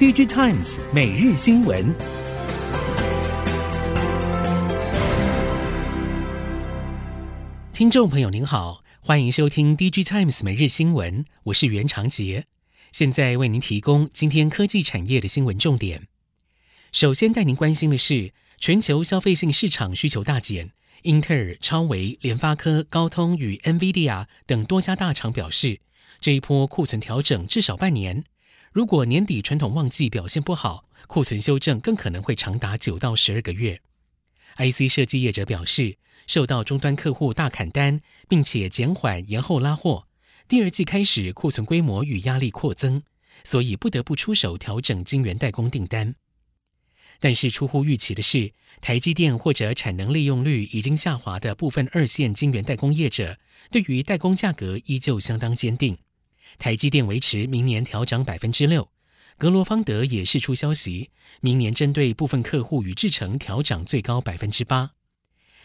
DG Times 每日新闻，听众朋友您好，欢迎收听 DG Times 每日新闻，我是袁长杰，现在为您提供今天科技产业的新闻重点。首先带您关心的是，全球消费性市场需求大减。英特尔、超微、联发科、高通与 NVIDIA 等多家大厂表示，这一波库存调整至少半年。如果年底传统旺季表现不好，库存修正更可能会长达九到十二个月。IC 设计业者表示，受到终端客户大砍单，并且减缓延后拉货，第二季开始库存规模与压力扩增，所以不得不出手调整晶圆代工订单。但是出乎预期的是，台积电或者产能利用率已经下滑的部分二线晶圆代工业者，对于代工价格依旧相当坚定。台积电维持明年调涨百分之六，格罗方德也释出消息，明年针对部分客户与制程调涨最高百分之八。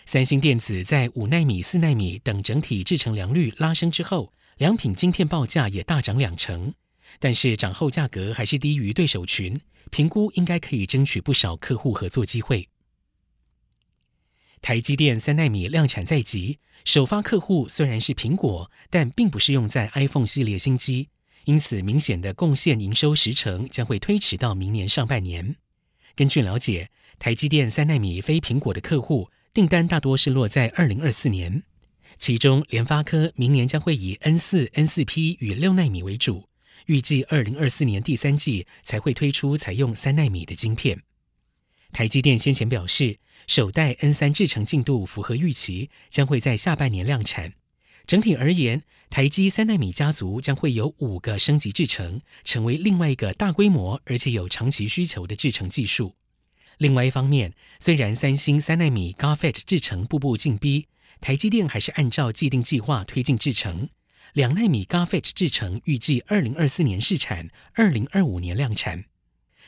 三星电子在五纳米、四纳米等整体制程良率拉升之后，良品晶片报价也大涨两成，但是涨后价格还是低于对手群。评估应该可以争取不少客户合作机会。台积电三纳米量产在即，首发客户虽然是苹果，但并不是用在 iPhone 系列新机，因此明显的贡献营收时程将会推迟到明年上半年。根据了解，台积电三纳米非苹果的客户订单大多是落在二零二四年，其中联发科明年将会以 N 四、N 四 P 与六纳米为主。预计二零二四年第三季才会推出采用三纳米的晶片。台积电先前表示，首代 N 三制程进度符合预期，将会在下半年量产。整体而言，台积三纳米家族将会有五个升级制程，成为另外一个大规模而且有长期需求的制程技术。另外一方面，虽然三星三纳米 GAAFET 制程步步进逼，台积电还是按照既定计划推进制程。两纳米 GAAFET 制程预计二零二四年试产，二零二五年量产。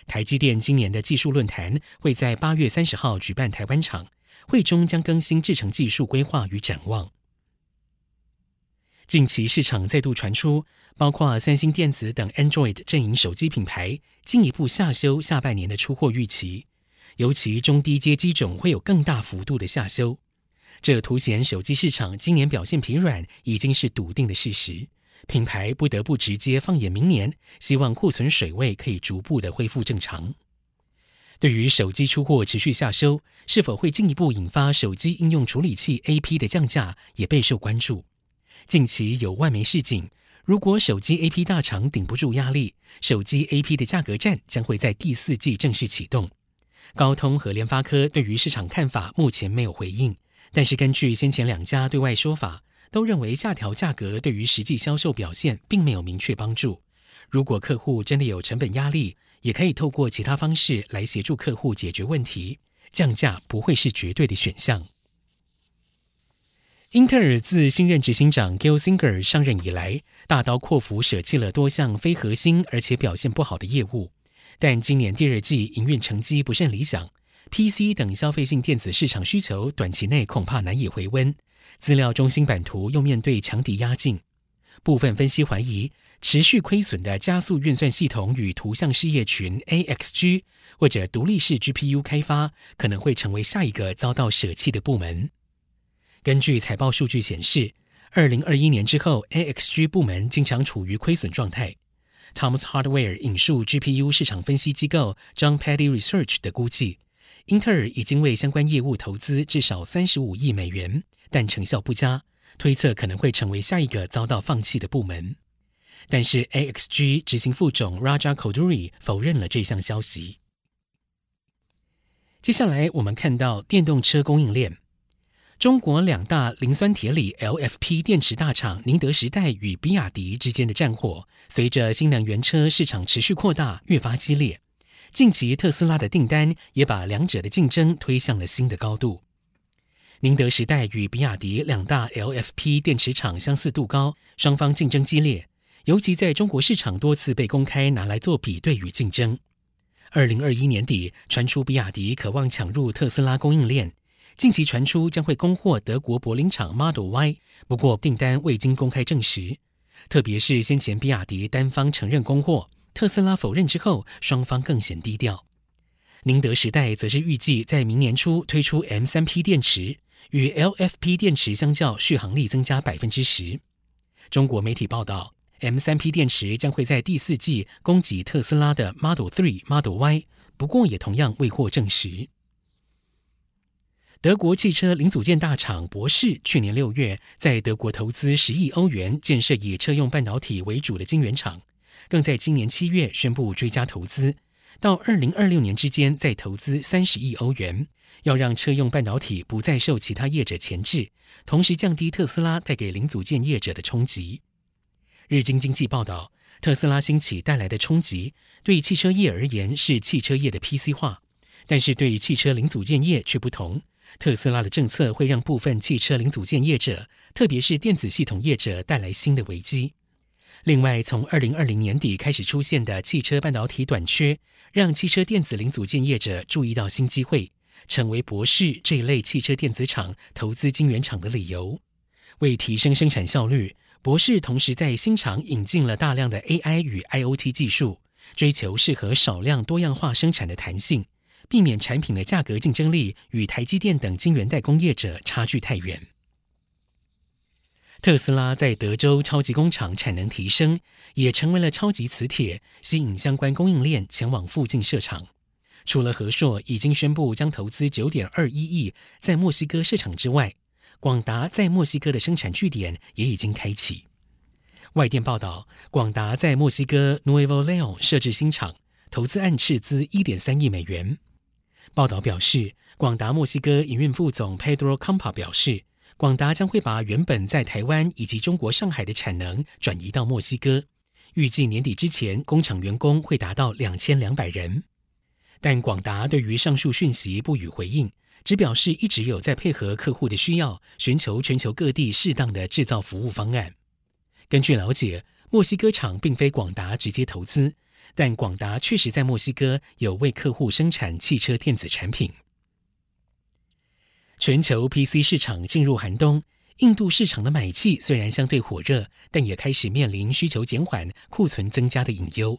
台积电今年的技术论坛会在八月三十号举办台湾场，会中将更新制程技术规划与展望。近期市场再度传出，包括三星电子等 Android 阵营手机品牌进一步下修下半年的出货预期，尤其中低阶机种会有更大幅度的下修。这凸显手机市场今年表现疲软已经是笃定的事实，品牌不得不直接放眼明年，希望库存水位可以逐步的恢复正常。对于手机出货持续下修，是否会进一步引发手机应用处理器 AP 的降价，也备受关注。近期有外媒示警，如果手机 AP 大厂顶不住压力，手机 AP 的价格战将会在第四季正式启动。高通和联发科对于市场看法目前没有回应。但是，根据先前两家对外说法，都认为下调价格对于实际销售表现并没有明确帮助。如果客户真的有成本压力，也可以透过其他方式来协助客户解决问题。降价不会是绝对的选项。英特尔自新任执行长 Gil Singer 上任以来，大刀阔斧舍弃了多项非核心而且表现不好的业务，但今年第二季营运成绩不甚理想。PC 等消费性电子市场需求短期内恐怕难以回温，资料中心版图又面对强敌压境。部分分析怀疑，持续亏损的加速运算系统与图像事业群 AXG 或者独立式 GPU 开发可能会成为下一个遭到舍弃的部门。根据财报数据显示，二零二一年之后，AXG 部门经常处于亏损状态。Thomas Hardware 引述 GPU 市场分析机构 John Paddy Research 的估计。英特尔已经为相关业务投资至少三十五亿美元，但成效不佳，推测可能会成为下一个遭到放弃的部门。但是 AXG 执行副总 Raja Koduri 否认了这项消息。接下来我们看到电动车供应链，中国两大磷酸铁锂 LFP 电池大厂宁德时代与比亚迪之间的战火，随着新能源车市场持续扩大，越发激烈。近期特斯拉的订单也把两者的竞争推向了新的高度。宁德时代与比亚迪两大 LFP 电池厂相似度高，双方竞争激烈，尤其在中国市场多次被公开拿来做比对与竞争。二零二一年底传出比亚迪渴望抢入特斯拉供应链，近期传出将会供货德国柏林厂 Model Y，不过订单未经公开证实。特别是先前比亚迪单方承认供货。特斯拉否认之后，双方更显低调。宁德时代则是预计在明年初推出 M3P 电池，与 LFP 电池相较，续航力增加百分之十。中国媒体报道，M3P 电池将会在第四季供给特斯拉的 Model Three、Model Y，不过也同样未获证实。德国汽车零组件大厂博世去年六月在德国投资十亿欧元建设以车用半导体为主的晶圆厂，更在今年七月宣布追加投资，到二零二六年之间再投资三十亿欧元，要让车用半导体不再受其他业者钳制，同时降低特斯拉带给零组件业者的冲击。日经经济报道，特斯拉兴起带来的冲击，对汽车业而言是汽车业的 PC 化，但是对汽车零组件业却不同。特斯拉的政策会让部分汽车零组件业者，特别是电子系统业者带来新的危机。另外，从二零二零年底开始出现的汽车半导体短缺，让汽车电子零组件业者注意到新机会，成为博世这一类汽车电子厂投资晶圆厂的理由。为提升生产效率，博世同时在新厂引进了大量的 AI 与 IoT 技术，追求适合少量多样化生产的弹性。避免产品的价格竞争力与台积电等晶圆代工业者差距太远。特斯拉在德州超级工厂产能提升，也成为了超级磁铁，吸引相关供应链前往附近设厂。除了和硕已经宣布将投资九点二一亿在墨西哥设厂之外，广达在墨西哥的生产据点也已经开启。外电报道，广达在墨西哥 Nuevo Leon 设置新厂，投资案斥资一点三亿美元。报道表示，广达墨西哥营运副总 Pedro Campa 表示，广达将会把原本在台湾以及中国上海的产能转移到墨西哥，预计年底之前工厂员工会达到两千两百人。但广达对于上述讯息不予回应，只表示一直有在配合客户的需要，寻求全球各地适当的制造服务方案。根据了解，墨西哥厂并非广达直接投资。但广达确实在墨西哥有为客户生产汽车电子产品。全球 PC 市场进入寒冬，印度市场的买气虽然相对火热，但也开始面临需求减缓、库存增加的隐忧。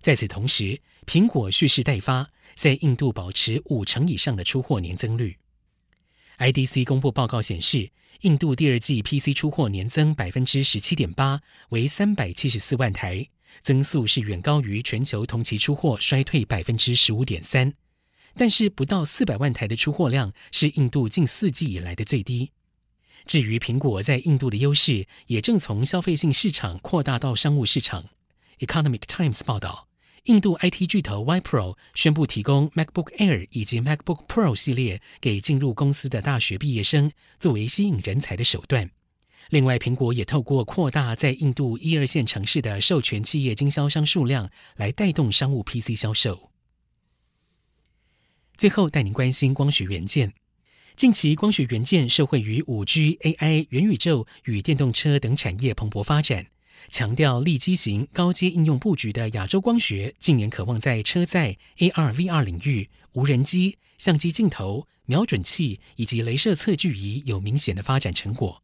在此同时，苹果蓄势待发，在印度保持五成以上的出货年增率。IDC 公布报告显示，印度第二季 PC 出货年增百分之十七点八，为三百七十四万台。增速是远高于全球同期出货衰退百分之十五点三，但是不到四百万台的出货量是印度近四季以来的最低。至于苹果在印度的优势，也正从消费性市场扩大到商务市场。Economic Times 报道，印度 IT 巨头 Wipro 宣布提供 MacBook Air 以及 MacBook Pro 系列给进入公司的大学毕业生，作为吸引人才的手段。另外，苹果也透过扩大在印度一二线城市的授权企业经销商数量，来带动商务 PC 销售。最后，带您关心光学元件。近期，光学元件受惠于五 G、AI、元宇宙与电动车等产业蓬勃发展，强调立基型高阶应用布局的亚洲光学，近年渴望在车载、AR、VR 领域、无人机、相机镜头、瞄准器以及镭射测距仪有明显的发展成果。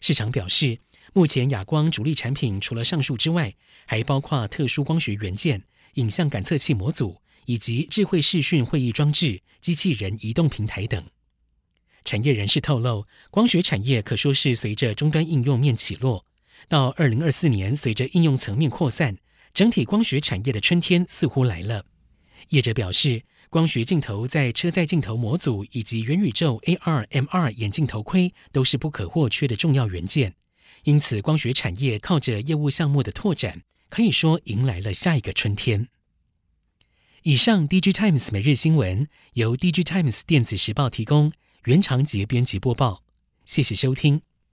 市场表示，目前亚光主力产品除了上述之外，还包括特殊光学元件、影像感测器模组以及智慧视讯会议装置、机器人移动平台等。产业人士透露，光学产业可说是随着终端应用面起落，到二零二四年，随着应用层面扩散，整体光学产业的春天似乎来了。业者表示，光学镜头在车载镜头模组以及元宇宙 AR、MR 眼镜头盔都是不可或缺的重要元件，因此光学产业靠着业务项目的拓展，可以说迎来了下一个春天。以上，DG Times 每日新闻由 DG Times 电子时报提供，原长节编辑播报，谢谢收听。